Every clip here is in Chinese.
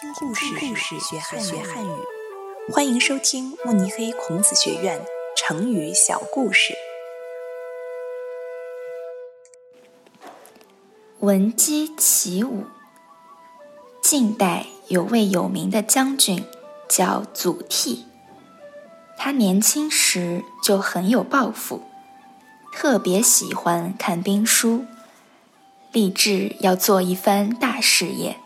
听故事，学汉语。欢迎收听慕尼黑孔子学院成语小故事。闻鸡起舞。晋代有位有名的将军叫祖逖，他年轻时就很有抱负，特别喜欢看兵书，立志要做一番大事业。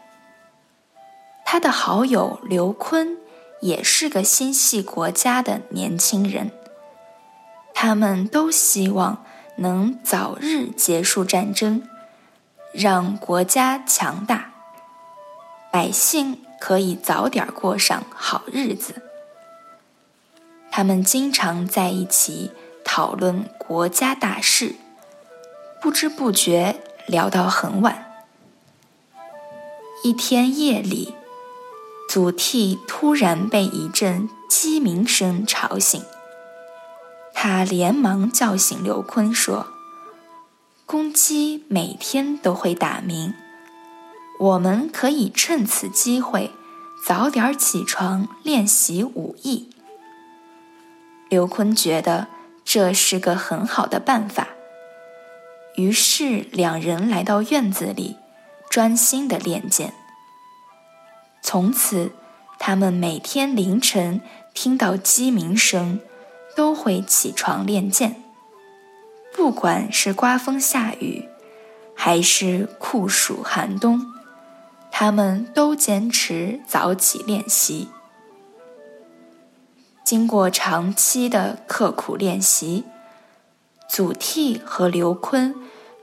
他的好友刘琨也是个心系国家的年轻人，他们都希望能早日结束战争，让国家强大，百姓可以早点过上好日子。他们经常在一起讨论国家大事，不知不觉聊到很晚。一天夜里。祖逖突然被一阵鸡鸣声吵醒，他连忙叫醒刘琨说：“公鸡每天都会打鸣，我们可以趁此机会早点起床练习武艺。”刘琨觉得这是个很好的办法，于是两人来到院子里，专心的练剑。从此，他们每天凌晨听到鸡鸣声，都会起床练剑。不管是刮风下雨，还是酷暑寒冬，他们都坚持早起练习。经过长期的刻苦练习，祖逖和刘琨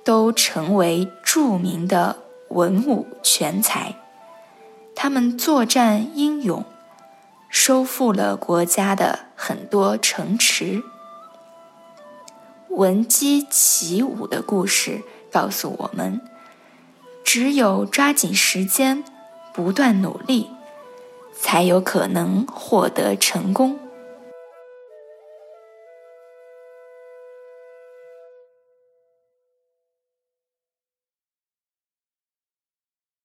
都成为著名的文武全才。他们作战英勇，收复了国家的很多城池。闻鸡起舞的故事告诉我们：只有抓紧时间，不断努力，才有可能获得成功。